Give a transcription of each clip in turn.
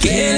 Get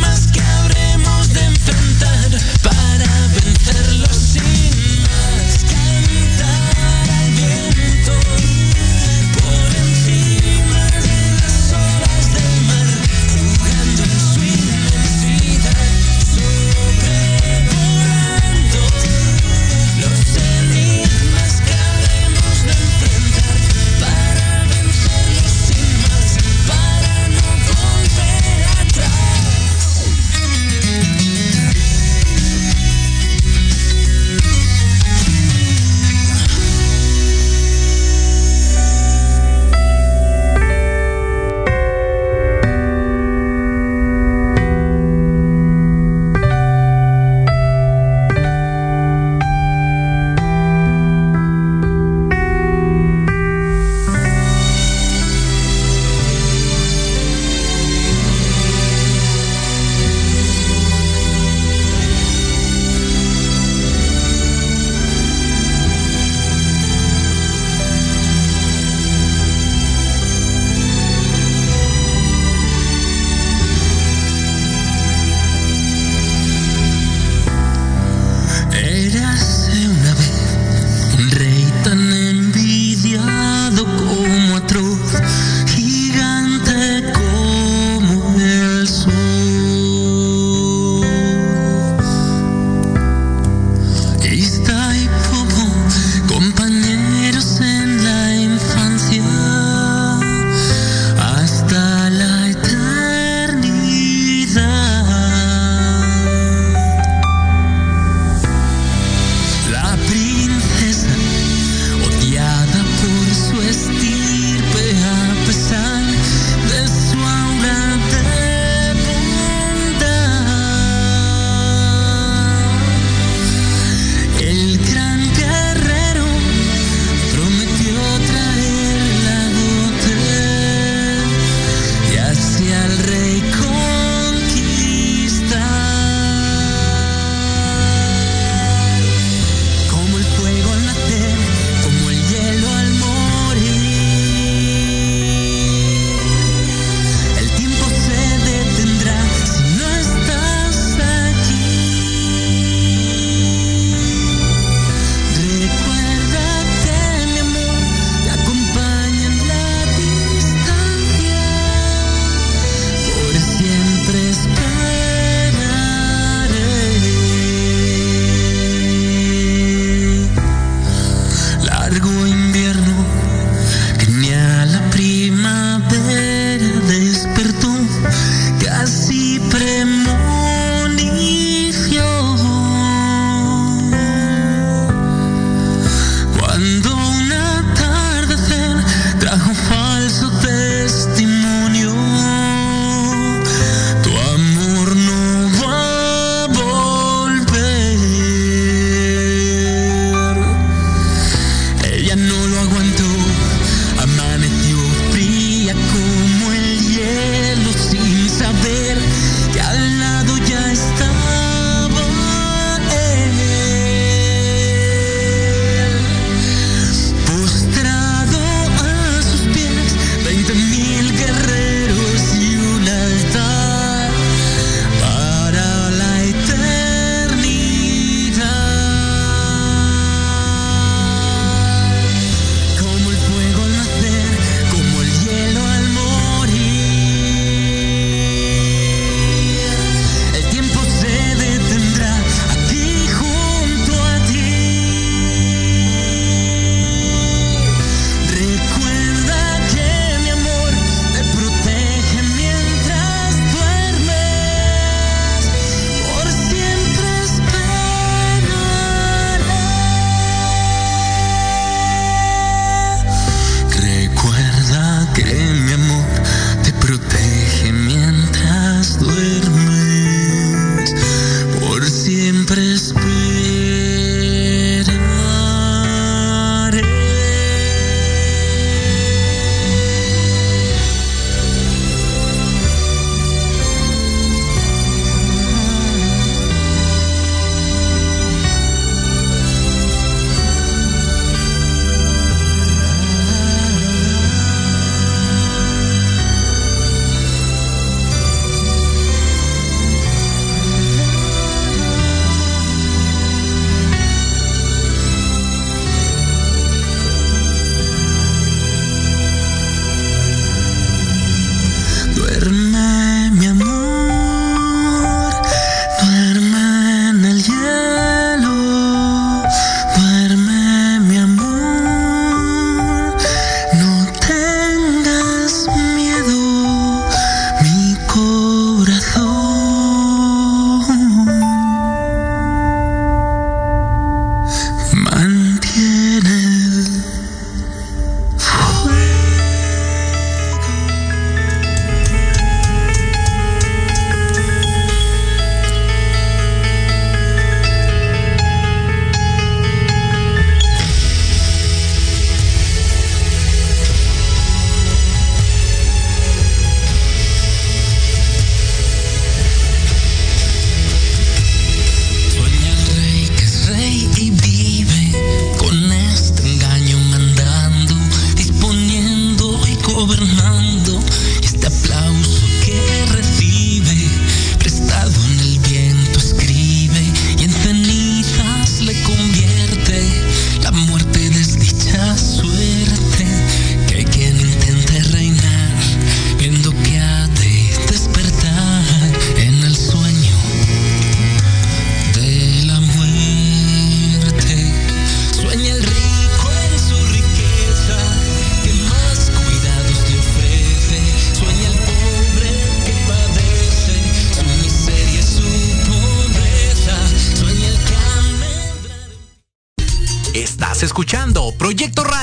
Para no volver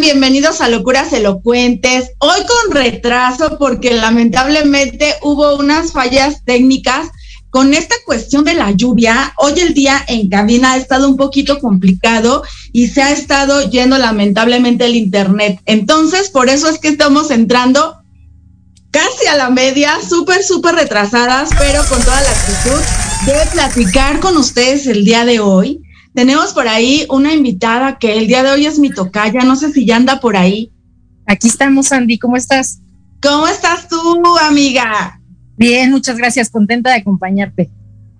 Bienvenidos a Locuras Elocuentes. Hoy con retraso porque lamentablemente hubo unas fallas técnicas con esta cuestión de la lluvia. Hoy el día en cabina ha estado un poquito complicado y se ha estado yendo lamentablemente el internet. Entonces, por eso es que estamos entrando casi a la media, súper, súper retrasadas, pero con toda la actitud de platicar con ustedes el día de hoy. Tenemos por ahí una invitada que el día de hoy es mi tocaya, no sé si ya anda por ahí. Aquí estamos, Andy, ¿cómo estás? ¿Cómo estás tú, amiga? Bien, muchas gracias, contenta de acompañarte.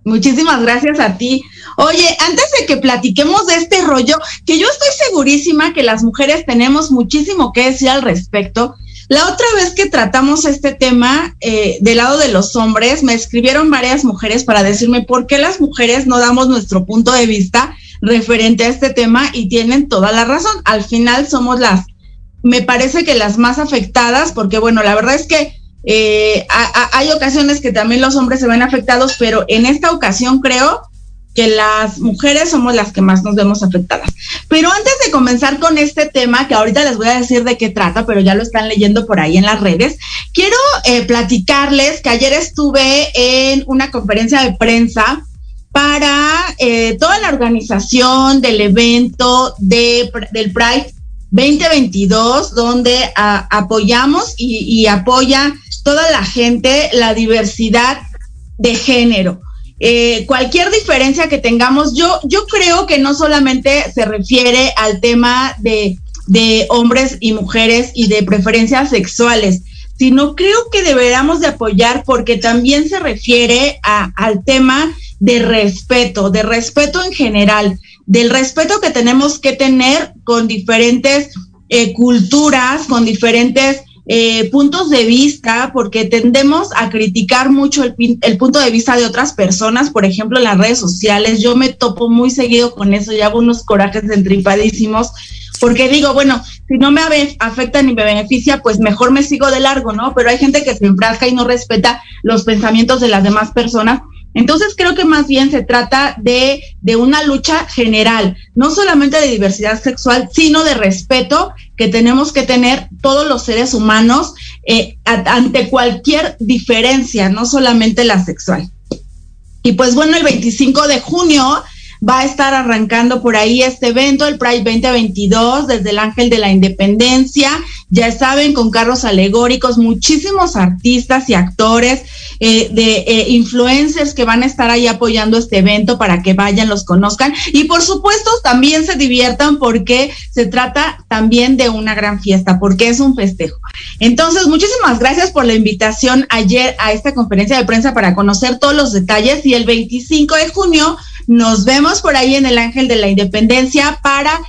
Muchísimas gracias a ti. Oye, antes de que platiquemos de este rollo, que yo estoy segurísima que las mujeres tenemos muchísimo que decir al respecto, la otra vez que tratamos este tema eh, del lado de los hombres, me escribieron varias mujeres para decirme por qué las mujeres no damos nuestro punto de vista referente a este tema y tienen toda la razón. Al final somos las, me parece que las más afectadas, porque bueno, la verdad es que eh, hay ocasiones que también los hombres se ven afectados, pero en esta ocasión creo que las mujeres somos las que más nos vemos afectadas. Pero antes de comenzar con este tema, que ahorita les voy a decir de qué trata, pero ya lo están leyendo por ahí en las redes, quiero eh, platicarles que ayer estuve en una conferencia de prensa para eh, toda la organización del evento de, del Pride 2022, donde apoyamos y, apoya toda la gente la diversidad de género. Eh, cualquier diferencia que tengamos, yo, yo creo que no solamente se refiere al tema de, de hombres y mujeres y de preferencias sexuales, sino creo que deberíamos de apoyar porque también se refiere a, al tema de respeto, de respeto en general, del respeto que tenemos que tener con diferentes eh, culturas, con diferentes eh, puntos de vista, porque tendemos a criticar mucho el, punto de vista de otras personas, por ejemplo, en las redes sociales. Yo me topo muy seguido con eso y hago unos corajes entripadísimos, porque digo, bueno, si no me afecta ni me beneficia, pues mejor me sigo de largo, ¿no? Pero hay gente que se enfrasca y no respeta los pensamientos de las demás personas entonces creo que más bien se trata de, de, una lucha general, no solamente de diversidad sexual, sino de respeto que tenemos que tener todos los seres humanos eh, ante cualquier diferencia, no solamente la sexual. Y pues bueno, el 25 de junio va a estar arrancando por ahí este evento, el Pride 2022, desde el Ángel de la Independencia. Ya saben, con carros alegóricos, muchísimos artistas y actores, eh, de eh, influencers que van a estar ahí apoyando este evento para que vayan, los conozcan. Y por supuesto, también se diviertan porque se trata también de una gran fiesta, porque es un festejo. Entonces, muchísimas gracias por la invitación ayer a esta conferencia de prensa para conocer todos los detalles y el 25 de junio nos vemos por ahí en el Ángel de la Independencia para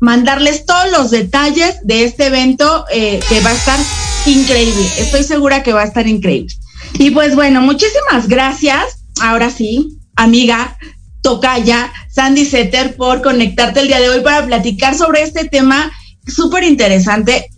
mandarles todos los detalles de este evento eh, que va a estar increíble. Estoy segura que va a estar increíble. Y pues bueno, muchísimas gracias. Ahora sí, amiga Tocaya, Sandy Setter, por conectarte el día de hoy para platicar sobre este tema súper interesante.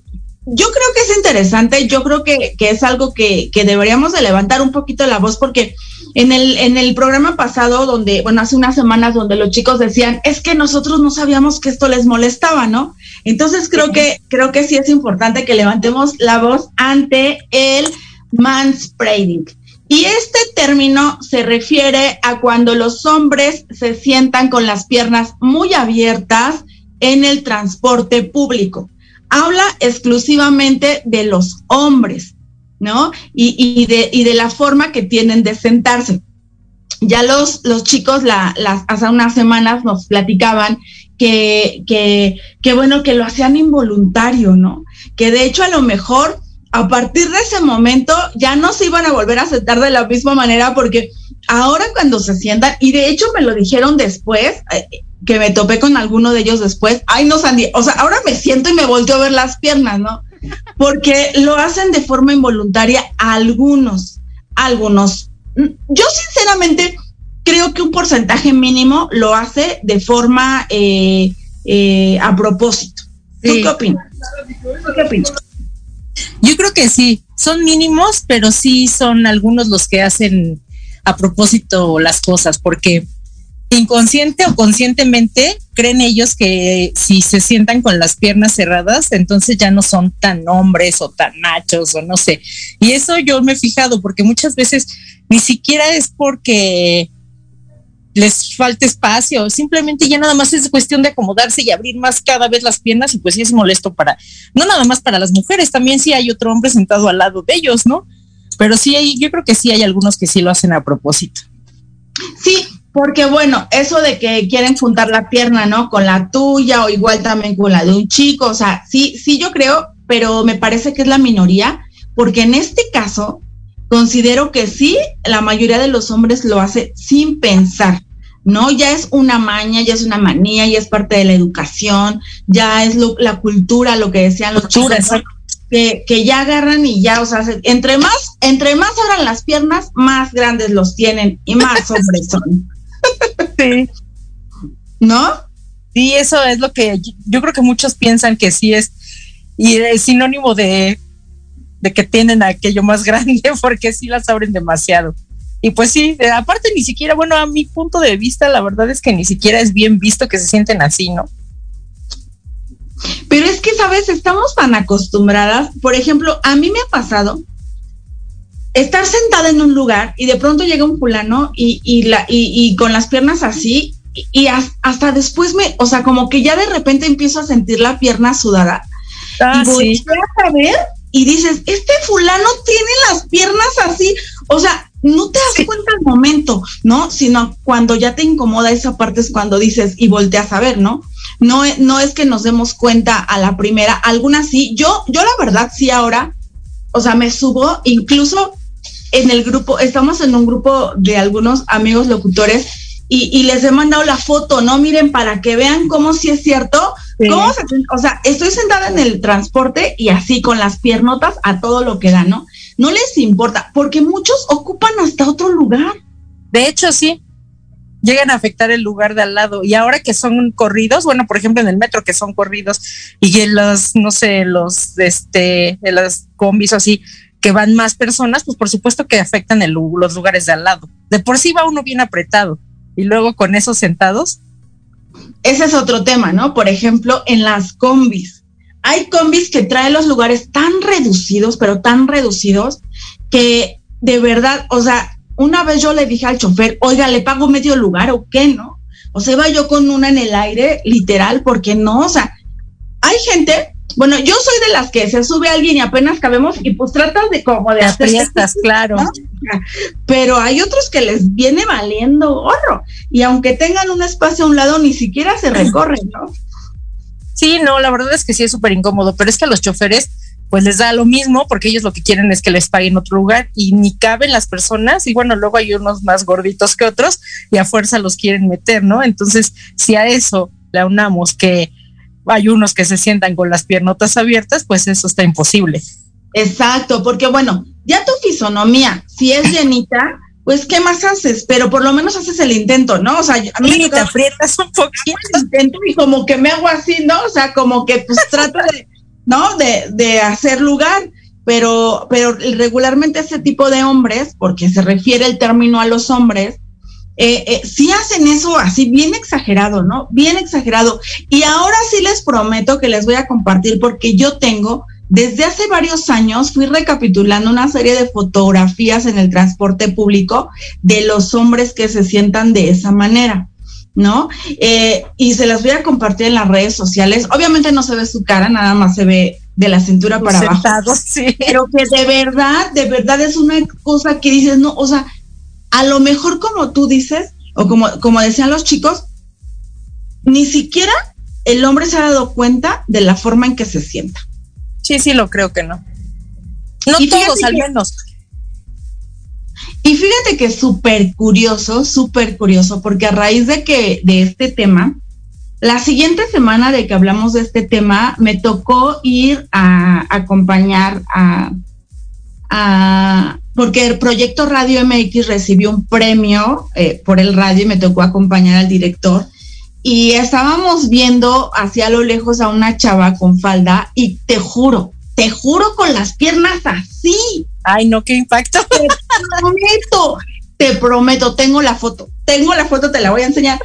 Yo creo que es interesante, yo creo que, que es algo que, que, deberíamos de levantar un poquito la voz porque en el, en el programa pasado, donde, bueno, hace unas semanas donde los chicos decían, es que nosotros no sabíamos que esto les molestaba, ¿no? Entonces creo que, creo que sí es importante que levantemos la voz ante el manspreading. Y este término se refiere a cuando los hombres se sientan con las piernas muy abiertas en el transporte público. Habla exclusivamente de los hombres, ¿no? Y, y, de, y de la forma que tienen de sentarse. Ya los, los chicos la, las, hace unas semanas nos platicaban que, que, que, bueno, que lo hacían involuntario, ¿no? Que de hecho a lo mejor a partir de ese momento ya no se iban a volver a sentar de la misma manera porque ahora cuando se sientan, y de hecho me lo dijeron después, eh, que me topé con alguno de ellos después, ay no, Sandy, o sea, ahora me siento y me volteo a ver las piernas, ¿no? Porque lo hacen de forma involuntaria algunos, algunos. Yo sinceramente creo que un porcentaje mínimo lo hace de forma eh, eh, a propósito. ¿Tú qué opinas? ¿Tú qué opinas? Yo creo que sí, son mínimos, pero sí son algunos los que hacen a propósito las cosas, porque inconsciente o conscientemente creen ellos que si se sientan con las piernas cerradas, entonces ya no son tan hombres o tan machos o no sé. Y eso yo me he fijado porque muchas veces ni siquiera es porque les falta espacio, simplemente ya nada más es cuestión de acomodarse y abrir más cada vez las piernas y pues sí es molesto para, no nada más para las mujeres, también sí hay otro hombre sentado al lado de ellos, ¿no? Pero sí hay, yo creo que sí hay algunos que sí lo hacen a propósito. Sí, porque bueno, eso de que quieren juntar la pierna, ¿no? Con la tuya o igual también con la de un chico, o sea, sí, sí yo creo, pero me parece que es la minoría, porque en este caso considero que sí, la mayoría de los hombres lo hace sin pensar, ¿no? Ya es una maña, ya es una manía, ya es parte de la educación, ya es la cultura, lo que decían los chicos, que, que, ya agarran y ya, o sea, entre más, entre más abran las piernas, más grandes los tienen y más hombres son. Sí. ¿No? Sí, eso es lo que yo creo que muchos piensan que sí es y es sinónimo de de que tienen aquello más grande porque sí las abren demasiado. Y pues sí, aparte ni siquiera, bueno, a mi punto de vista, la verdad es que ni siquiera es bien visto que se sienten así, ¿no? Pero es que, ¿sabes? Estamos tan acostumbradas. Por ejemplo, a mí me ha pasado estar sentada en un lugar y de pronto llega un fulano y, y, la, y, con las piernas así y, hasta después me, o sea, como que ya de repente empiezo a sentir la pierna sudada. Ah, y voy a ver y dices, este fulano tiene las piernas así, o sea, no te das cuenta al momento, ¿no? Sino cuando ya te incomoda esa parte es cuando dices y volteas a ver, ¿no? No, no es que nos demos cuenta a la primera, algunas sí, yo, yo la verdad sí ahora, o sea, me subo, incluso en el grupo, estamos en un grupo de algunos amigos locutores y, y les he mandado la foto, ¿no? Miren, para que vean cómo sí es cierto, ¿Cómo se, o sea, estoy sentada en el transporte y así con las piernotas a todo lo que da, ¿no? No les importa, porque muchos ocupan hasta otro lugar. De hecho, sí, llegan a afectar el lugar de al lado. Y ahora que son corridos, bueno, por ejemplo, en el metro que son corridos y en los, no sé, los, este, las combis o así, que van más personas, pues por supuesto que afectan el, los lugares de al lado. De por sí va uno bien apretado. Y luego con esos sentados, ese es otro tema, ¿no? Por ejemplo, en las combis. Hay combis que traen los lugares tan reducidos, pero tan reducidos, que de verdad, o sea, una vez yo le dije al chofer, oiga, ¿le pago medio lugar o qué, no? O sea, iba yo con una en el aire, literal, porque no, o sea, hay gente, bueno, yo soy de las que se sube alguien y apenas cabemos y pues tratas de como de hacer fiestas, claro. Pero hay otros que les viene valiendo gorro y aunque tengan un espacio a un lado ni siquiera se recorren, ¿no? Sí, no, la verdad es que sí es súper incómodo, pero es que a los choferes pues les da lo mismo porque ellos lo que quieren es que les paguen otro lugar y ni caben las personas y bueno, luego hay unos más gorditos que otros y a fuerza los quieren meter, ¿no? Entonces, si a eso le unamos que hay unos que se sientan con las piernotas abiertas, pues eso está imposible. Exacto, porque bueno, ya tu fisonomía, si es llenita, pues ¿qué más haces? Pero por lo menos haces el intento, ¿no? O sea, a mí te aprietas un poquito. Intento y como que me hago así, ¿no? O sea, como que pues trato de, ¿no? De, de hacer lugar. Pero, pero regularmente ese tipo de hombres, porque se refiere el término a los hombres, eh, eh, sí hacen eso así bien exagerado, ¿no? Bien exagerado. Y ahora sí les prometo que les voy a compartir porque yo tengo, desde hace varios años, fui recapitulando una serie de fotografías en el transporte público de los hombres que se sientan de esa manera. ¿No? Eh, y se las voy a compartir en las redes sociales. Obviamente no se ve su cara, nada más se ve de la cintura para abajo. Sí. Pero que de verdad, de verdad es una cosa que dices, no, o sea, a lo mejor como tú dices, o como, como decían los chicos, ni siquiera el hombre se ha dado cuenta de la forma en que se sienta. Sí, sí, lo creo que no. No todos, al menos. Y fíjate que es súper curioso, súper curioso, porque a raíz de que de este tema, la siguiente semana de que hablamos de este tema, me tocó ir a, acompañar a, a, porque el proyecto Radio MX recibió un premio eh, por el radio y me tocó acompañar al director. Y estábamos viendo hacia lo lejos a una chava con falda y te juro, te juro con las piernas así. Ay, no, qué impacto. Te prometo, te prometo, tengo la foto, tengo la foto, te la voy a enseñar.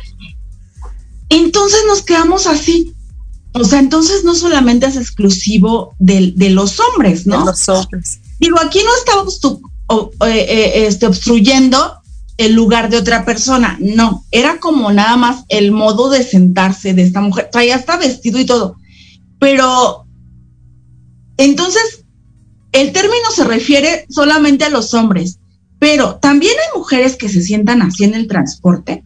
Entonces nos quedamos así. O sea, entonces no solamente es exclusivo de, de los hombres, ¿no? De los hombres. Digo, aquí no estamos eh, eh, este, obstruyendo el lugar de otra persona, no, era como nada más el modo de sentarse de esta mujer, traía hasta vestido y todo, pero entonces, el término se refiere solamente a los hombres, pero también hay mujeres que se sientan así en el transporte.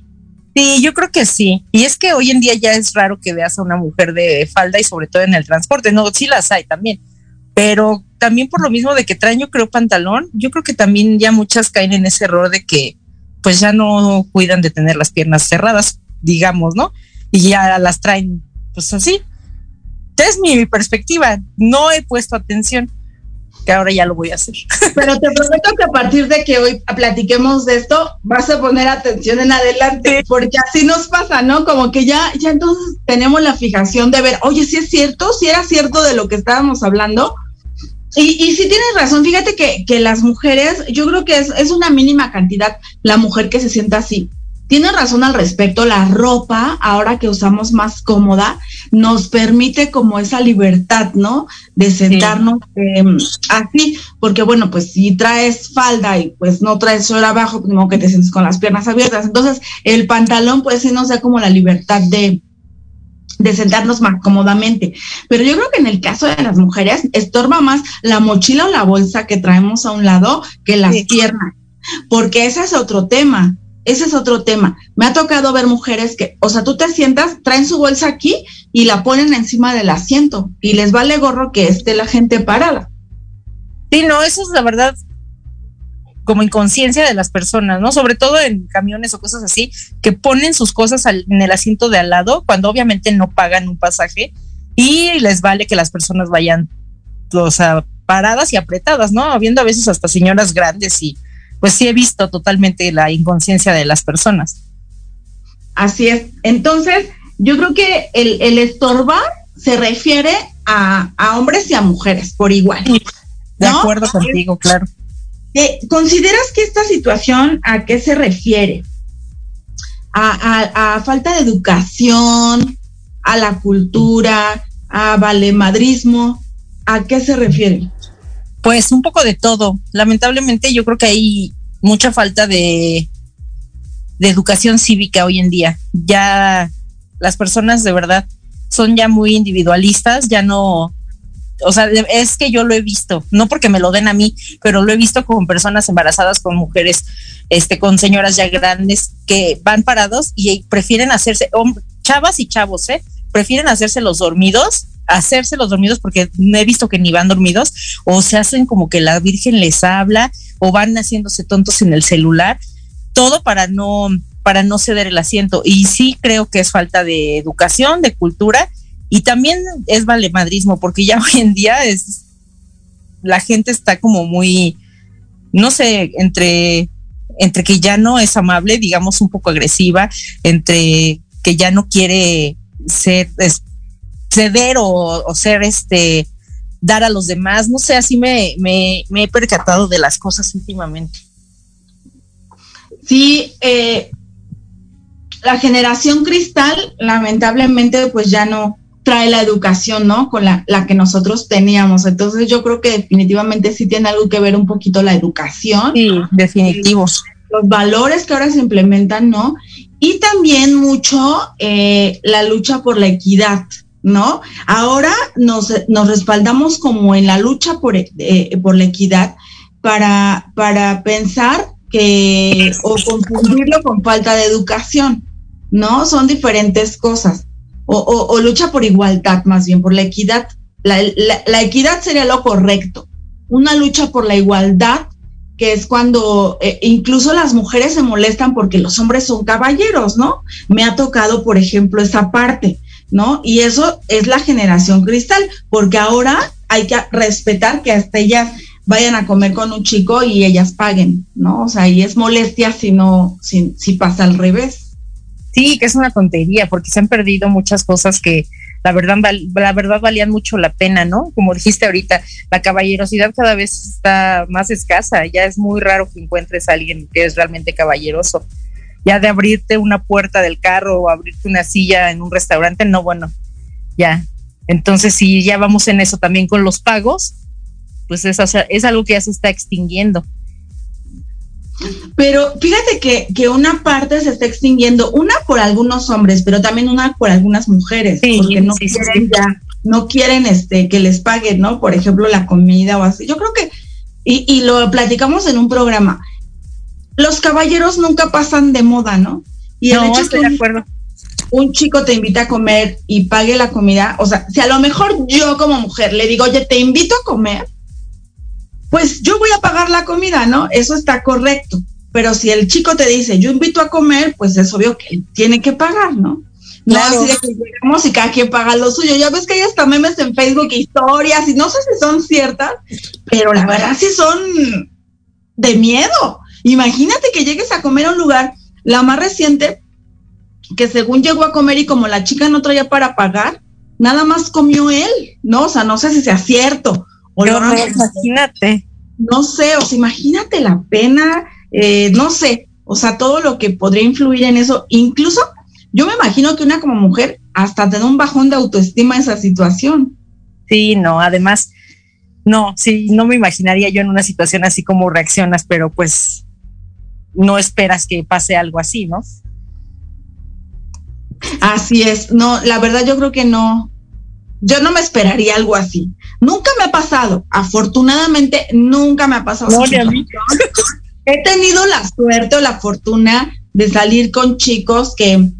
Sí, yo creo que sí. Y es que hoy en día ya es raro que veas a una mujer de falda y sobre todo en el transporte. No, sí las hay también. Pero también por lo mismo de que traen, yo creo, pantalón, yo creo que también ya muchas caen en ese error de que pues ya no cuidan de tener las piernas cerradas, digamos, ¿no? Y ya las traen pues así, es mi perspectiva. No he puesto atención, que ahora ya lo voy a hacer. Pero te prometo que a partir de que hoy platiquemos de esto, vas a poner atención en adelante, porque así nos pasa, ¿no? Como que ya, ya entonces tenemos la fijación de ver, oye, si es cierto, si era cierto de lo que estábamos hablando. Y, y si tienes razón, fíjate que, que las mujeres, yo creo que es, es una mínima cantidad la mujer que se sienta así tiene razón al respecto, la ropa, ahora que usamos más cómoda, nos permite como esa libertad, ¿no? De sentarnos em, así, porque bueno, pues si traes falda y pues no traes suelo abajo, pues que te sientes con las piernas abiertas. Entonces, el pantalón pues sí nos da como la libertad de, de sentarnos más cómodamente. Pero yo creo que en el caso de las mujeres estorba más la mochila o la bolsa que traemos a un lado que las piernas, porque ese es otro tema ese es otro tema. Me ha tocado ver mujeres que, o sea, tú te sientas, traen su bolsa aquí y la ponen encima del asiento y les vale gorro que esté la gente parada. Sí, no, eso es la verdad como inconsciencia de las personas, ¿no? Sobre todo en camiones o cosas así, que ponen sus cosas en el asiento de al lado cuando obviamente no pagan un pasaje y les vale que las personas vayan, o sea, paradas y apretadas, ¿no? Habiendo a veces hasta señoras grandes y pues sí he visto totalmente la inconsciencia de las personas. Así es. Entonces, yo creo que el, estorbar se refiere a, hombres y a mujeres por igual. de acuerdo contigo, claro. Eh, ¿Consideras que esta situación a qué se refiere? A, a, falta de educación, a la cultura, a valemadrismo, ¿a qué se refiere? Pues un poco de todo. Lamentablemente yo creo que hay mucha falta de, educación cívica hoy en día. Ya las personas de verdad son ya muy individualistas, ya no, o sea, es que yo lo he visto, no porque me lo den a mí, pero lo he visto con personas embarazadas, con mujeres, este, con señoras ya grandes que van parados y prefieren hacerse, chavas y chavos, ¿eh? Prefieren hacerse los dormidos hacerse los dormidos porque no he visto que ni van dormidos o se hacen como que la Virgen les habla o van haciéndose tontos en el celular, todo para no para no ceder el asiento. Y sí creo que es falta de educación, de cultura y también es valemadrismo porque ya hoy en día es la gente está como muy no sé, entre entre que ya no es amable, digamos un poco agresiva, entre que ya no quiere ser ceder o, ser este, dar a los demás. No sé, así me, me, he percatado de las cosas últimamente. Sí, eh, la generación cristal, lamentablemente, pues ya no trae la educación, ¿no? Con la, la, que nosotros teníamos. Entonces yo creo que definitivamente sí tiene algo que ver un poquito la educación. Sí, definitivos. Los valores que ahora se implementan, ¿no? Y también mucho eh, la lucha por la equidad, ¿no? Ahora nos, nos respaldamos como en la lucha por, eh, por la equidad para, para pensar que, o confundirlo con falta de educación, ¿no? Son diferentes cosas. O, o, lucha por igualdad, más bien, por la equidad. La, la, equidad sería lo correcto, una lucha por la igualdad, que es cuando eh, incluso las mujeres se molestan porque los hombres son caballeros, ¿no? Me ha tocado, por ejemplo, esa parte, ¿no? Y eso es la generación cristal, porque ahora hay que respetar que hasta ellas vayan a comer con un chico y ellas paguen, ¿no? O sea, y es molestia si no, si, si pasa al revés. Sí, que es una tontería, porque se han perdido muchas cosas que la verdad, la verdad valían mucho la pena, ¿no? Como dijiste ahorita, la caballerosidad cada vez está más escasa, ya es muy raro que encuentres a alguien que es realmente caballeroso. Ya de abrirte una puerta del carro o abrirte una silla en un restaurante, no, bueno, ya. Entonces, si ya vamos en eso también con los pagos, pues es, es algo que ya se está extinguiendo. Pero fíjate que, que, una parte se está extinguiendo, una por algunos hombres, pero también una por algunas mujeres, porque no quieren ya, no quieren este que les paguen, ¿no? Por ejemplo, la comida o así. Yo creo que, y, y lo platicamos en un programa, los caballeros nunca pasan de moda, ¿no? Y el hecho estoy de acuerdo. Un chico te invita a comer y pague la comida, o sea, si a lo mejor yo como mujer le digo, oye, te invito a comer, pues yo voy a pagar la comida, ¿no? Eso está correcto. Pero si el chico te dice, yo invito a comer, pues es obvio que tiene que pagar, ¿no? No así de que llegamos y cada quien paga lo suyo. Ya ves que hay hasta memes en Facebook, historias, y no sé si son ciertas, pero la verdad sí son de miedo. Imagínate que llegues a comer a un lugar, la más reciente, que según llegó a comer y como la chica no traía para pagar, nada más comió él, ¿no? O sea, no sé si sea cierto o no, imagínate. No sé, o sea, imagínate la pena, eh, no sé, o sea, todo lo que podría influir en eso. Incluso yo me imagino que una como mujer hasta te da un bajón de autoestima esa situación. Sí, no, además, no, sí, no me imaginaría yo en una situación así como reaccionas, pero pues no esperas que pase algo así, ¿no? Así es, no, la verdad yo creo que no, yo no me esperaría algo así. Nunca me ha pasado, afortunadamente nunca me ha pasado. No, He tenido la suerte o la fortuna de salir con chicos que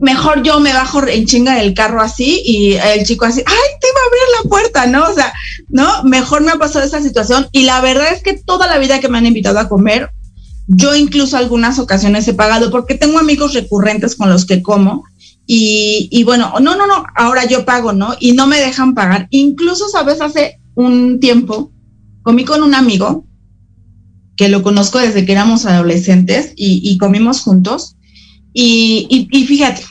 mejor yo me bajo en chinga del carro así y el chico así, ay, te iba a abrir la puerta, ¿no? O sea, ¿no? Mejor me ha pasado esa situación y la verdad es que toda la vida que me han invitado a comer, yo incluso algunas ocasiones he pagado porque tengo amigos recurrentes con los que como y, bueno, no, no, no, ahora yo pago, ¿no? Y no me dejan pagar. Incluso, sabes, hace un tiempo comí con un amigo que lo conozco desde que éramos adolescentes y, comimos juntos. Y, y, fíjate,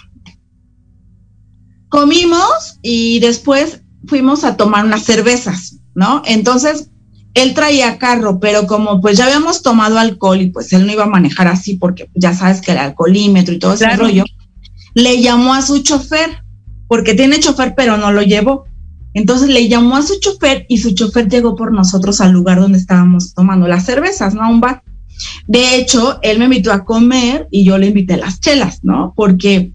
comimos y después fuimos a tomar unas cervezas, ¿no? Entonces, él traía carro, pero como pues ya habíamos tomado alcohol y pues él no iba a manejar así porque ya sabes que el alcoholímetro y todo ese rollo, le llamó a su chofer, porque tiene chofer, pero no lo llevó. Entonces le llamó a su chofer y su chofer llegó por nosotros al lugar donde estábamos tomando las cervezas, ¿no? A un bar. De hecho, él me invitó a comer y yo le invité las chelas, ¿no? Porque,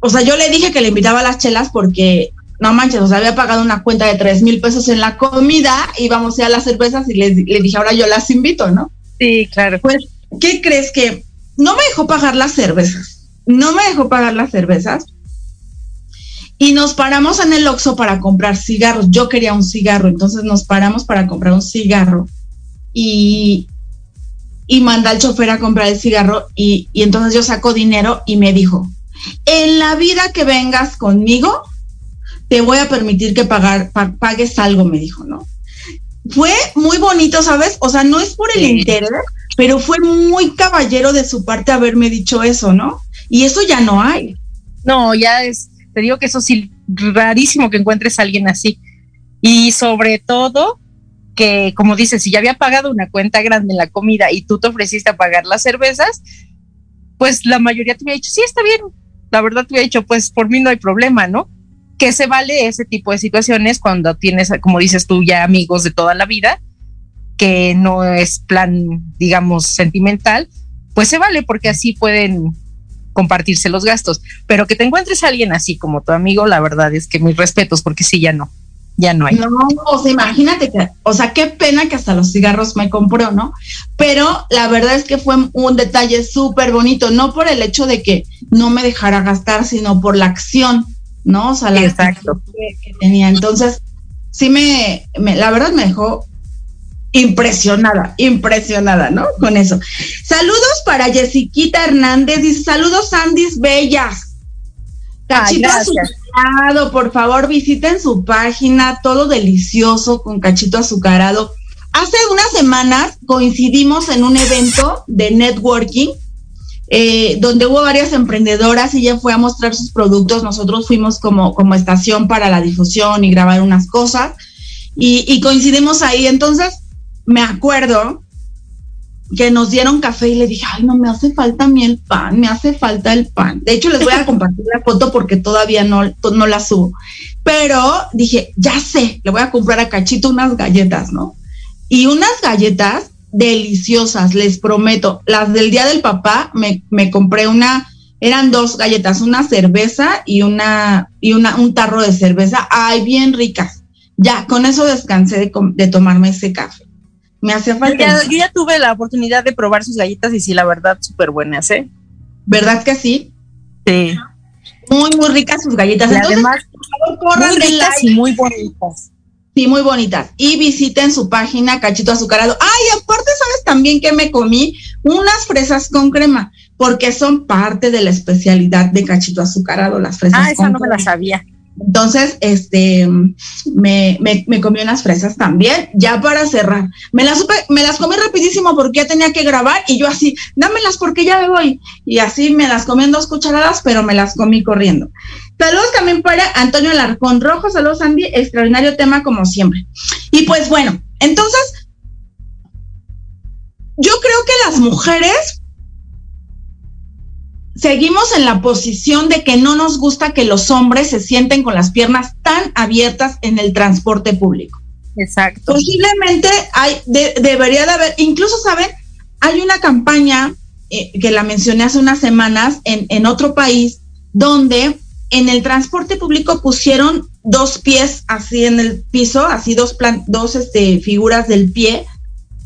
o sea, yo le dije que le invitaba a las chelas porque, no manches, o sea, había pagado una cuenta de tres mil pesos en la comida, íbamos a, a las cervezas y le, le dije, ahora yo las invito, ¿no? Sí, claro. Pues, ¿qué crees que no me dejó pagar las cervezas? no me dejó pagar las cervezas y nos paramos en el Oxxo para comprar cigarros. Yo quería un cigarro, entonces nos paramos para comprar un cigarro y, y manda al chofer a comprar el cigarro y, entonces yo saco dinero y me dijo, en la vida que vengas conmigo, te voy a permitir que pagar, pagues algo, me dijo, ¿no? Fue muy bonito, ¿sabes? O sea, no es por el interés, pero fue muy caballero de su parte haberme dicho eso, ¿no? Y eso ya no hay. No, ya es, te digo que eso sí, rarísimo que encuentres a alguien así. Y sobre todo, que como dices, si ya había pagado una cuenta grande en la comida y tú te ofreciste a pagar las cervezas, pues la mayoría te hubiera dicho, sí, está bien. La verdad te hubiera dicho, pues por mí no hay problema, ¿no? Que se vale ese tipo de situaciones cuando tienes, como dices tú, ya amigos de toda la vida, que no es plan, digamos, sentimental, pues se vale porque así pueden compartirse los gastos. Pero que te encuentres a alguien así como tu amigo, la verdad es que mis respetos, porque sí, ya no, ya no hay. No, o sea, imagínate que, o sea, qué pena que hasta los cigarros me compró, ¿no? Pero la verdad es que fue un detalle súper bonito, no por el hecho de que no me dejara gastar, sino por la acción, ¿no? O sea, la Exacto. Que, tenía. Entonces, sí me, me, la verdad me dejó impresionada, impresionada, ¿no? Con eso. Saludos para Jessiquita Hernández, dice saludos Andis Bellas. Cachito azucarado, por favor visiten su página, todo delicioso con cachito azucarado. Hace unas semanas coincidimos en un evento de networking eh, donde hubo varias emprendedoras y ella fue a mostrar sus productos. Nosotros fuimos como, como estación para la difusión y grabar unas cosas y, y coincidimos ahí. Entonces, me acuerdo que nos dieron café y le dije, ay, no me hace falta a mí el pan, me hace falta el pan. De hecho, les voy a compartir la foto porque todavía no, no la subo. Pero dije, ya sé, le voy a comprar a Cachito unas galletas, ¿no? Y unas galletas deliciosas, les prometo. Las del Día del Papá, me, me compré una, eran dos galletas, una cerveza y una, y una, un tarro de cerveza. Ay, bien ricas. Ya, con eso descansé de, de tomarme ese café. Me hacía falta. Yo ya, tuve la oportunidad de probar sus galletas y sí, la verdad, súper buenas, ¿eh? ¿Verdad que sí? Sí. Muy, muy ricas sus galletas. Además, muy ricas y muy bonitas. Sí, muy bonitas. Y visiten su página Cachito Azucarado. Ay, aparte, ¿sabes también que me comí? Unas fresas con crema, porque son parte de la especialidad de Cachito Azucarado, las fresas. Ah, esa no me la sabía. Entonces, este, me, me, me, comí unas fresas también, ya para cerrar. Me las, supe, me las comí rapidísimo porque ya tenía que grabar y yo así, dámelas porque ya me voy. Y así me las comí en dos cucharadas, pero me las comí corriendo. Saludos también para Antonio Larcón Rojo, saludos Andy, extraordinario tema como siempre. Y pues bueno, entonces, yo creo que las mujeres seguimos en la posición de que no nos gusta que los hombres se sienten con las piernas tan abiertas en el transporte público. Exacto. Posiblemente hay, debería de haber, incluso, ¿saben? Hay una campaña eh, que la mencioné hace unas semanas en, en otro país, donde en el transporte público pusieron dos pies así en el piso, así dos, plan, dos este, figuras del pie,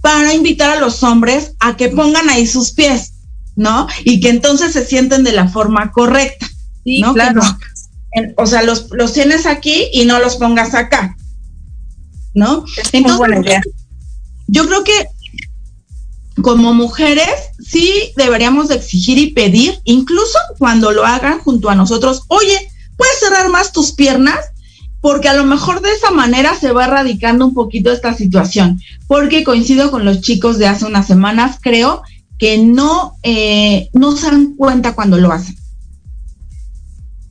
para invitar a los hombres a que pongan ahí sus pies ¿no? Y que entonces se sienten de la forma correcta, ¿no? Claro. o sea, los, los tienes aquí y no los pongas acá, ¿no? entonces, buena idea. Yo creo que como mujeres sí deberíamos de exigir y pedir, incluso cuando lo hagan junto a nosotros, oye, ¿puedes cerrar más tus piernas? Porque a lo mejor de esa manera se va erradicando un poquito esta situación. Porque coincido con los chicos de hace unas semanas, creo que no, eh, no se dan cuenta cuando lo hacen.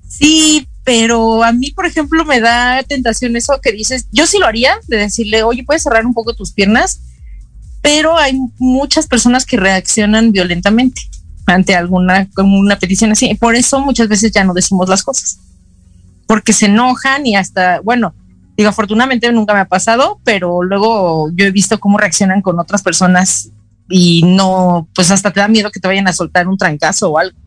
Sí, pero a mí, por ejemplo, me da tentación eso que dices, yo sí lo haría, de decirle, oye, puedes cerrar un poco tus piernas, pero hay muchas personas que reaccionan violentamente ante alguna una petición así. Por eso muchas veces ya no decimos las cosas, porque se enojan y hasta, bueno, digo, afortunadamente nunca me ha pasado, pero luego yo he visto cómo reaccionan con otras personas y no, pues hasta te da miedo que te vayan a soltar un trancazo o algo.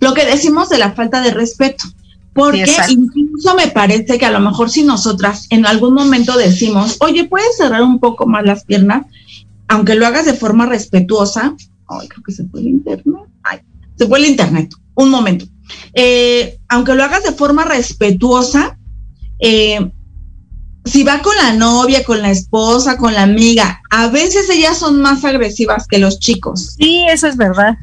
Lo que decimos de la falta de respeto, porque incluso me parece que a lo mejor si nosotras en algún momento decimos, oye, puedes cerrar un poco más las piernas, aunque lo hagas de forma respetuosa, ay, creo que se fue el internet, ay, se fue el internet, un momento. Eh, aunque lo hagas de forma respetuosa, eh, si va con la novia, con la esposa, con la amiga, a veces ellas son más agresivas que los chicos. Sí, eso es verdad.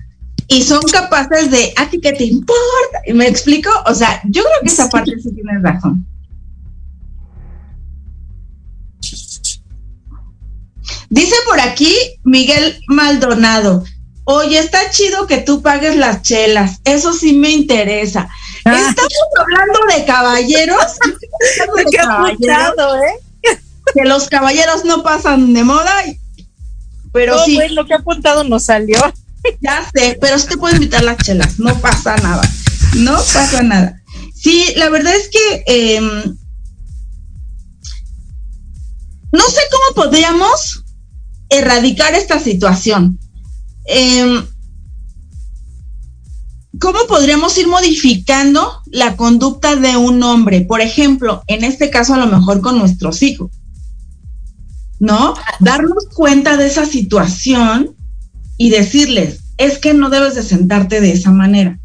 Y son capaces de, ¿a ti qué te importa? ¿Y me explico? O sea, yo creo que esa parte sí tienes razón. Dice por aquí Miguel Maldonado, oye, está chido que tú pagues las chelas, eso sí me interesa. Ah. Estamos hablando de caballeros. de caballeros ¿eh? Que los caballeros no pasan de moda, pero sí. Pues, lo que ha apuntado no salió. Ya sé, pero sí te puedo invitar las chelas, no pasa nada. No pasa nada. Sí, la verdad es que em, no sé cómo podríamos erradicar esta situación. Eh, ¿cómo podríamos ir modificando la conducta de un hombre? Por ejemplo, en este caso a lo mejor con nuestros hijos, ¿no? Darnos cuenta de esa situación y decirles, es que no debes de sentarte de esa manera.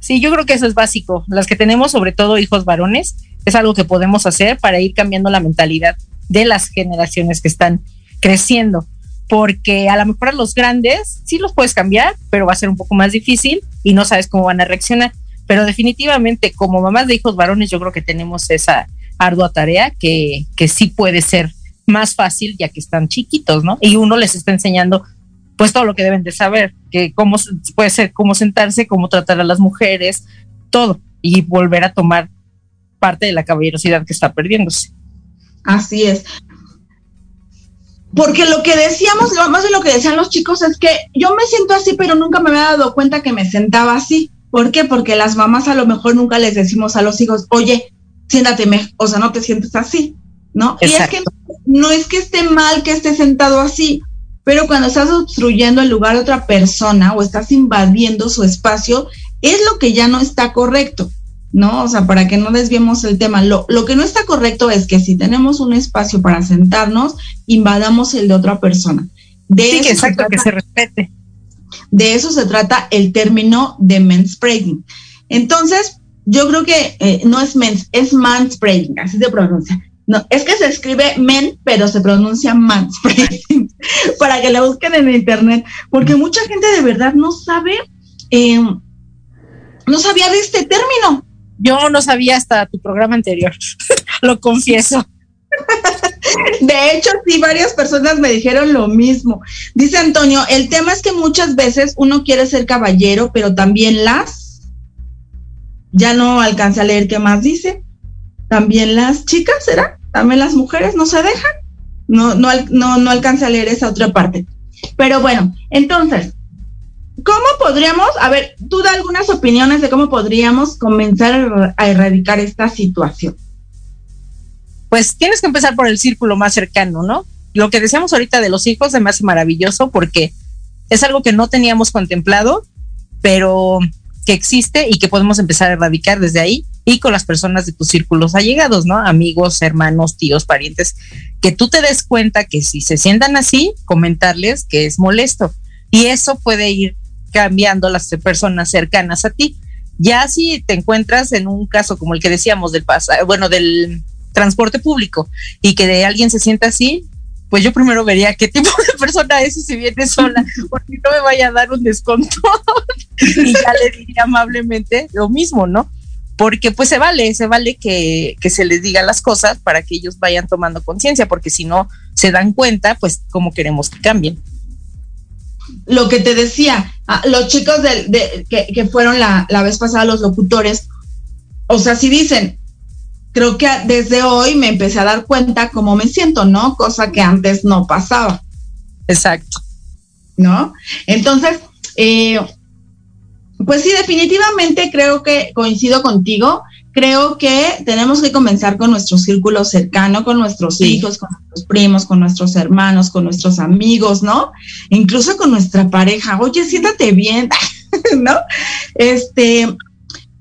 Sí, yo creo que eso es básico. Las que tenemos, sobre todo hijos varones, es algo que podemos hacer para ir cambiando la mentalidad. de las generaciones que están creciendo, porque a lo mejor a los grandes sí los puedes cambiar, pero va a ser un poco más difícil y no sabes cómo van a reaccionar. Pero definitivamente como mamás de hijos varones yo creo que tenemos esa ardua tarea que, que sí puede ser más fácil ya que están chiquitos, ¿no? Y uno les está enseñando pues todo lo que deben de saber, que cómo puede ser, cómo sentarse, cómo tratar a las mujeres, todo, y volver a tomar parte de la caballerosidad que está perdiéndose. Así es. Porque lo que decíamos, más de lo que decían los chicos, es que yo me siento así, pero nunca me había dado cuenta que me sentaba así. ¿Por qué? Porque las mamás a lo mejor nunca les decimos a los hijos, oye, siéntate, o sea, no te sientes así, ¿no? Y es que no es que esté mal que esté sentado así, pero cuando estás obstruyendo el lugar de otra persona o estás invadiendo su espacio, es lo que ya no está correcto. ¿no? O sea, para que no desviemos el tema. Lo, lo, que no está correcto es que si tenemos un espacio para sentarnos, invadamos el de otra persona. De sí, que exacto, que se respete. De eso se trata el término de manspreading. Entonces, yo creo que eh, no es mens, es manspreading, así se pronuncia. No, es que se escribe men, pero se pronuncia manspreading, para que la busquen en internet, porque mucha gente de verdad no sabe, eh, no sabía de este término. Yo no sabía hasta tu programa anterior, lo confieso. De hecho, sí, varias personas me dijeron lo mismo. Dice Antonio, el tema es que muchas veces uno quiere ser caballero, pero también las, ya no alcanza a leer qué más dice, también las chicas, ¿será? También las mujeres no se dejan. No, no, no, no alcanza a leer esa otra parte. Pero bueno, entonces, ¿Cómo podríamos, a ver, tú da algunas opiniones de cómo podríamos comenzar a erradicar esta situación? Pues tienes que empezar por el círculo más cercano, ¿no? Lo que decíamos ahorita de los hijos se me hace maravilloso porque es algo que no teníamos contemplado, pero que existe y que podemos empezar a erradicar desde ahí y con las personas de tus círculos allegados, ¿no? Amigos, hermanos, tíos, parientes, que tú te des cuenta que si se sientan así, comentarles que es molesto. Y eso puede ir cambiando las personas cercanas a ti. Ya si te encuentras en un caso como el que decíamos del pasa, bueno, del transporte público y que de alguien se sienta así, pues yo primero vería qué tipo de persona es si viene sola, porque no me vaya a dar un desconto. y ya le diría amablemente lo mismo, ¿no? Porque pues se vale, se vale que, que se les diga las cosas para que ellos vayan tomando conciencia, porque si no se dan cuenta, pues cómo queremos que cambien lo que te decía, ah, los chicos de, que, fueron la, vez pasada los locutores, o sea, si dicen, creo que desde hoy me empecé a dar cuenta cómo me siento, ¿no? Cosa que antes no pasaba. Exacto. ¿No? Entonces, eh, pues sí, definitivamente creo que coincido contigo creo que tenemos que comenzar con nuestro círculo cercano, con nuestros hijos, con nuestros primos, con nuestros hermanos, con nuestros amigos, ¿no? Incluso con nuestra pareja. Oye, siéntate bien, ¿no? Este,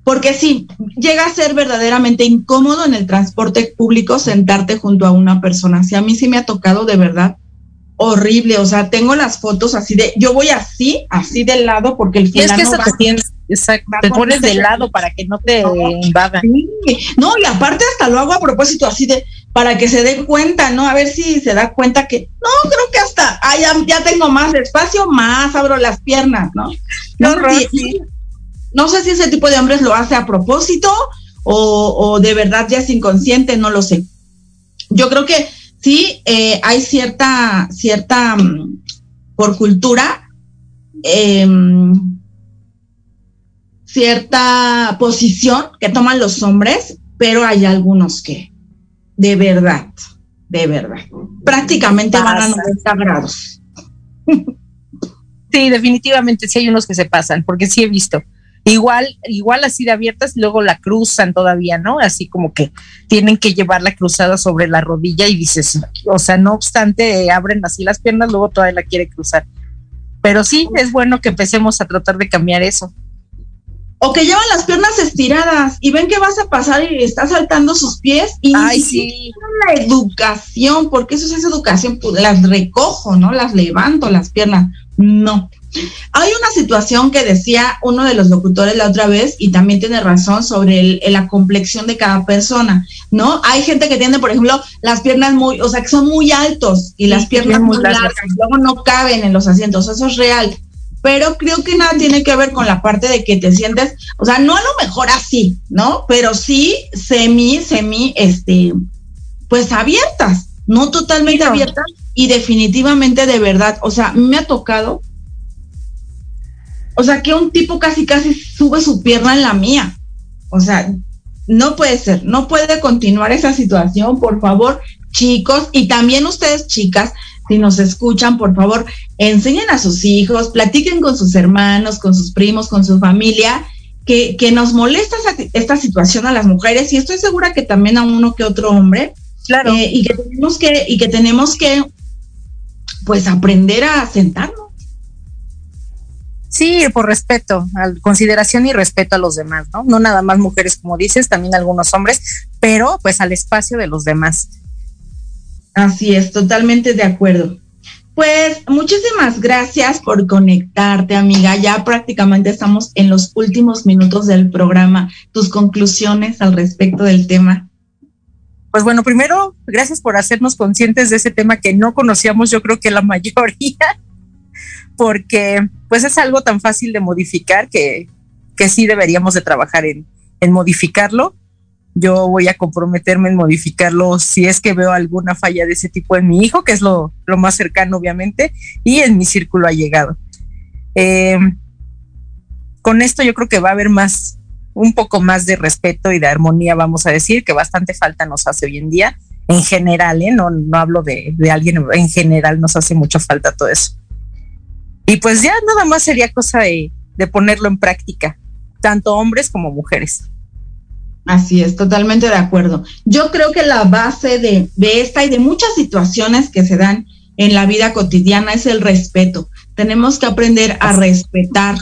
porque sí, llega a ser verdaderamente incómodo en el transporte público sentarte junto a una persona. Si a mí sí me ha tocado de verdad horrible, o sea, tengo las fotos así de, yo voy así, así del lado, porque el final es que eso te tienes, exacto, te pones de lado para que no te invadan. No, y aparte hasta lo hago a propósito así de, para que se dé cuenta, ¿no? A ver si se da cuenta que, no, creo que hasta, ah, ya, tengo más espacio, más abro las piernas, ¿no? No, no sé si ese tipo de hombres lo hace a propósito o, o de verdad ya es inconsciente, no lo sé. Yo creo que sí eh, hay cierta, cierta, mm, por cultura, em, cierta posición que toman los hombres, pero hay algunos que, de verdad, de verdad, prácticamente van a 90 grados. Sí, definitivamente sí hay unos que se pasan, porque sí he visto. Igual, igual así de abiertas luego la cruzan todavía, ¿no? Así como que tienen que llevarla cruzada sobre la rodilla y dices, o sea, no obstante, abren así las piernas, luego todavía la quiere cruzar. Pero sí, es bueno que empecemos a tratar de cambiar eso. O que llevan las piernas estiradas y ven que vas a pasar y está saltando sus pies y Ay, sí. la educación, porque eso es educación, pues las recojo, ¿no? Las levanto las piernas. No, Hay una situación que decía uno de los locutores la otra vez y también tiene razón sobre la complexión de cada persona, ¿no? Hay gente que tiene, por ejemplo, las piernas muy, o sea, que son muy altos y las piernas muy largas, y luego no caben en los asientos, eso es real. Pero creo que nada tiene que ver con la parte de que te sientes, o sea, no a lo mejor así, ¿no? Pero sí semi, semi, este, pues abiertas, no totalmente abiertas y definitivamente de verdad, o sea, me ha tocado o sea, que un tipo casi casi sube su pierna en la mía. O sea, no puede ser, no puede continuar esa situación, por favor, chicos, y también ustedes, chicas, si nos escuchan, por favor, enseñen a sus hijos, platiquen con sus hermanos, con sus primos, con su familia, que, que nos molesta esta situación a las mujeres, y estoy segura que también a uno que otro hombre, claro. Eh, y que tenemos que, y que tenemos que, pues, aprender a sentarnos Sí, por respeto, consideración y respeto a los demás, ¿no? No nada más mujeres, como dices, también algunos hombres, pero pues al espacio de los demás. Así es, totalmente de acuerdo. Pues muchísimas gracias por conectarte, amiga. Ya prácticamente estamos en los últimos minutos del programa. Tus conclusiones al respecto del tema. Pues bueno, primero, gracias por hacernos conscientes de ese tema que no conocíamos, yo creo que la mayoría porque pues es algo tan fácil de modificar que, que sí deberíamos de trabajar en, en modificarlo. Yo voy a comprometerme en modificarlo si es que veo alguna falla de ese tipo en mi hijo, que es lo, lo más cercano obviamente, y en mi círculo ha llegado. Em, con esto yo creo que va a haber más, un poco más de respeto y de armonía, vamos a decir, que bastante falta nos hace hoy en día, en general, ¿eh? no, no hablo de, de alguien, en general nos hace mucho falta todo eso. Y pues ya nada más sería cosa de, ponerlo en práctica, tanto hombres como mujeres. Así es, totalmente de acuerdo. Yo creo que la base de, de, esta y de muchas situaciones que se dan en la vida cotidiana es el respeto. Tenemos que aprender a respetar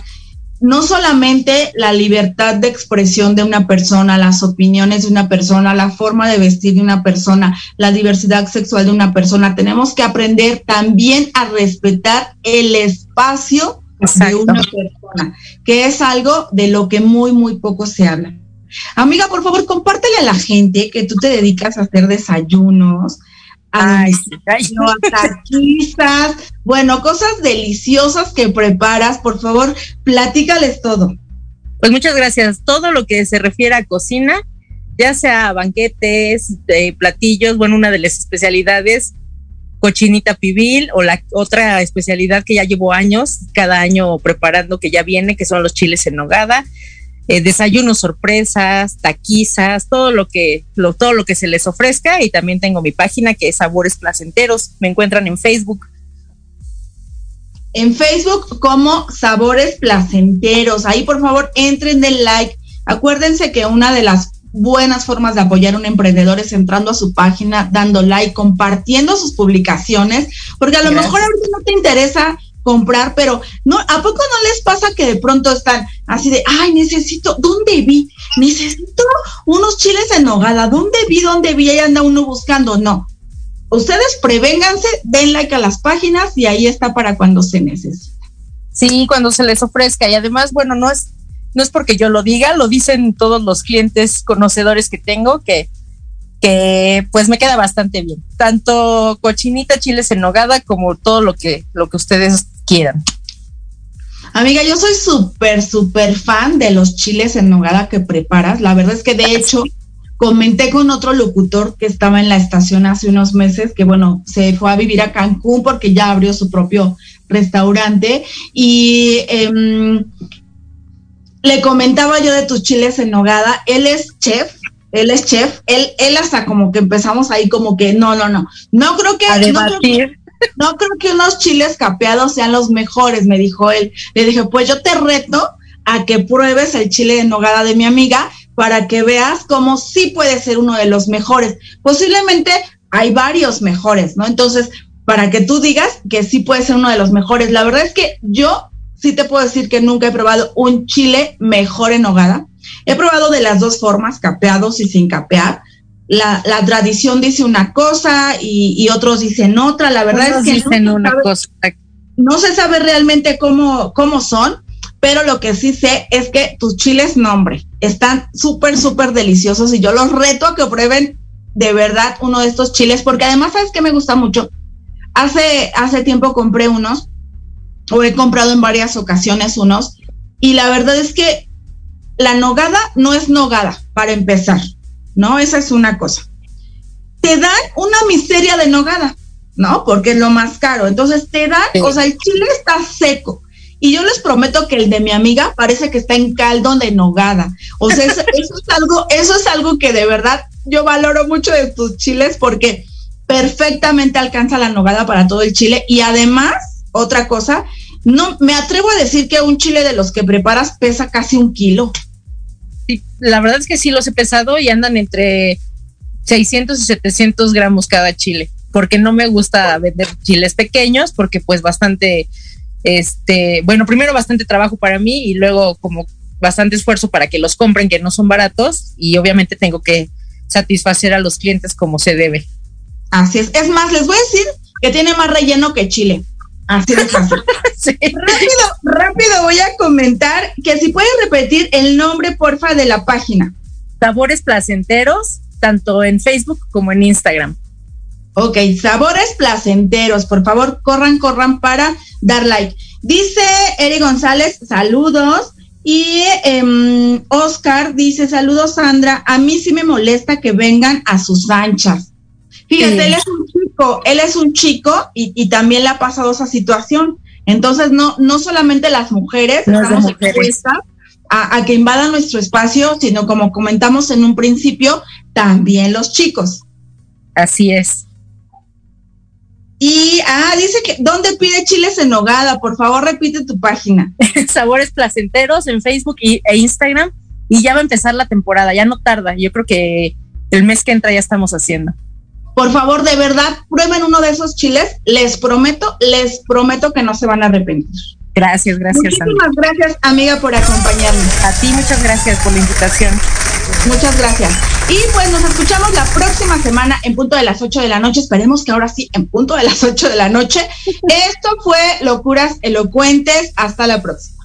no solamente la libertad de expresión de una persona, las opiniones de una persona, la forma de vestir de una persona, la diversidad sexual de una persona, tenemos que aprender también a respetar el espacio de una persona, que es algo de lo que muy, muy poco se habla. Amiga, por favor, compártele a la gente que tú te dedicas a hacer desayunos, Ay, bueno, cosas deliciosas que preparas, por favor, platícales todo. Pues muchas gracias. Todo lo que se refiere a cocina, ya sea banquetes, de platillos, bueno, una de las especialidades, cochinita pibil, o la otra especialidad que ya llevo años, cada año preparando que ya viene, que son los chiles en nogada, eh, desayunos sorpresas, taquizas, todo lo que lo, todo lo que se les ofrezca y también tengo mi página que es Sabores Placenteros. Me encuentran en Facebook. En Facebook como Sabores Placenteros. Ahí por favor entren del like. Acuérdense que una de las buenas formas de apoyar a un emprendedor es entrando a su página, dando like, compartiendo sus publicaciones, porque a lo mejor ahorita no te interesa comprar, pero no, ¿a poco no les pasa que de pronto están así de, ay, necesito, ¿dónde vi? Necesito unos chiles en nogada, ¿dónde vi? ¿Dónde vi? Ahí anda uno buscando. No. Ustedes prevénganse, den like a las páginas y ahí está para cuando se necesita. Sí, cuando se les ofrezca. Y además, bueno, no es, no es porque yo lo diga, lo dicen todos los clientes conocedores que tengo, que que pues me queda bastante bien. Tanto cochinita, chiles en nogada, como todo lo que, lo que ustedes quieran. Amiga, yo soy súper, súper fan de los chiles en nogada que preparas. La verdad es que de hecho comenté con otro locutor que estaba en la estación hace unos meses, que bueno, se fue a vivir a Cancún porque ya abrió su propio restaurante y em, le comentaba yo de tus chiles en nogada. Él es chef él es chef, él, él hasta como que empezamos ahí como que no, no, no, no creo que... No creo, que unos chiles capeados sean los mejores, me dijo él. Le dije, pues yo te reto a que pruebes el chile de nogada de mi amiga para que veas cómo sí puede ser uno de los mejores. Posiblemente hay varios mejores, ¿no? Entonces, para que tú digas que sí puede ser uno de los mejores. La verdad es que yo sí te puedo decir que nunca he probado un chile mejor en nogada. He probado de las dos formas, capeados y sin capear. La, tradición dice una cosa y, otros dicen otra. La verdad es que dicen una cosa. no se sabe realmente cómo, cómo son, pero lo que sí sé es que tus chiles, nombre, están súper, súper deliciosos y yo los reto a que prueben de verdad uno de estos chiles, porque además, ¿sabes que me gusta mucho? Hace, hace tiempo compré unos, o he comprado en varias ocasiones unos, y la verdad es que la nogada no es nogada, para empezar, ¿no? Esa es una cosa. Te dan una miseria de nogada, ¿no? Porque es lo más caro. Entonces te dan, o sea, el chile está seco. Y yo les prometo que el de mi amiga parece que está en caldo de nogada. O sea, eso, es algo, eso es algo que de verdad yo valoro mucho de tus chiles porque perfectamente alcanza la nogada para todo el chile. Y además, otra cosa, no me atrevo a decir que un chile de los que preparas pesa casi un kilo. La verdad es que sí los he pesado y andan entre 600 y 700 gramos cada chile, porque no me gusta vender chiles pequeños, porque pues bastante, este, bueno, primero bastante trabajo para mí y luego como bastante esfuerzo para que los compren, que no son baratos, y obviamente tengo que satisfacer a los clientes como se debe. Así es. Es más, les voy a decir que tiene más relleno que chile. Así de fácil. Rápido, rápido voy a comentar que si puedes repetir el nombre, porfa, de la página. Sabores placenteros, tanto en Facebook como en Instagram. Ok, sabores placenteros, por favor, corran, corran para dar like. Dice Eri González, saludos. Y em, Oscar dice, saludos Sandra, a mí sí me molesta que vengan a sus anchas. Fíjate, él es un chico, él es un chico y, también le ha pasado esa situación. Entonces, no, no solamente las mujeres estamos expuestas a, que invadan nuestro espacio, sino como comentamos en un principio, también los chicos. Así es. Y, ah, dice que, ¿dónde pide chiles en nogada? Por favor, repite tu página. Sabores placenteros en Facebook y, e Instagram. Y ya va a empezar la temporada, ya no tarda. Yo creo que el mes que entra ya estamos haciendo. Por favor, de verdad, prueben uno de esos chiles. Les prometo, les prometo que no se van a arrepentir. Gracias, gracias. Muchísimas gracias, amiga, por acompañarnos. A ti, muchas gracias por la invitación. Muchas gracias. Y pues nos escuchamos la próxima semana en punto de las 8 de la noche. Esperemos que ahora sí, en punto de las 8 de la noche. Esto fue Locuras Elocuentes. Hasta la próxima.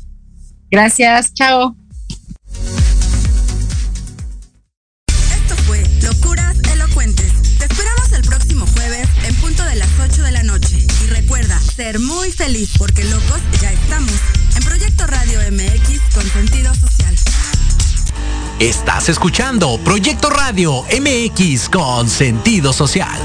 Gracias, chao. Muy feliz porque locos ya estamos en Proyecto Radio MX con sentido social. Estás escuchando Proyecto Radio MX con sentido social.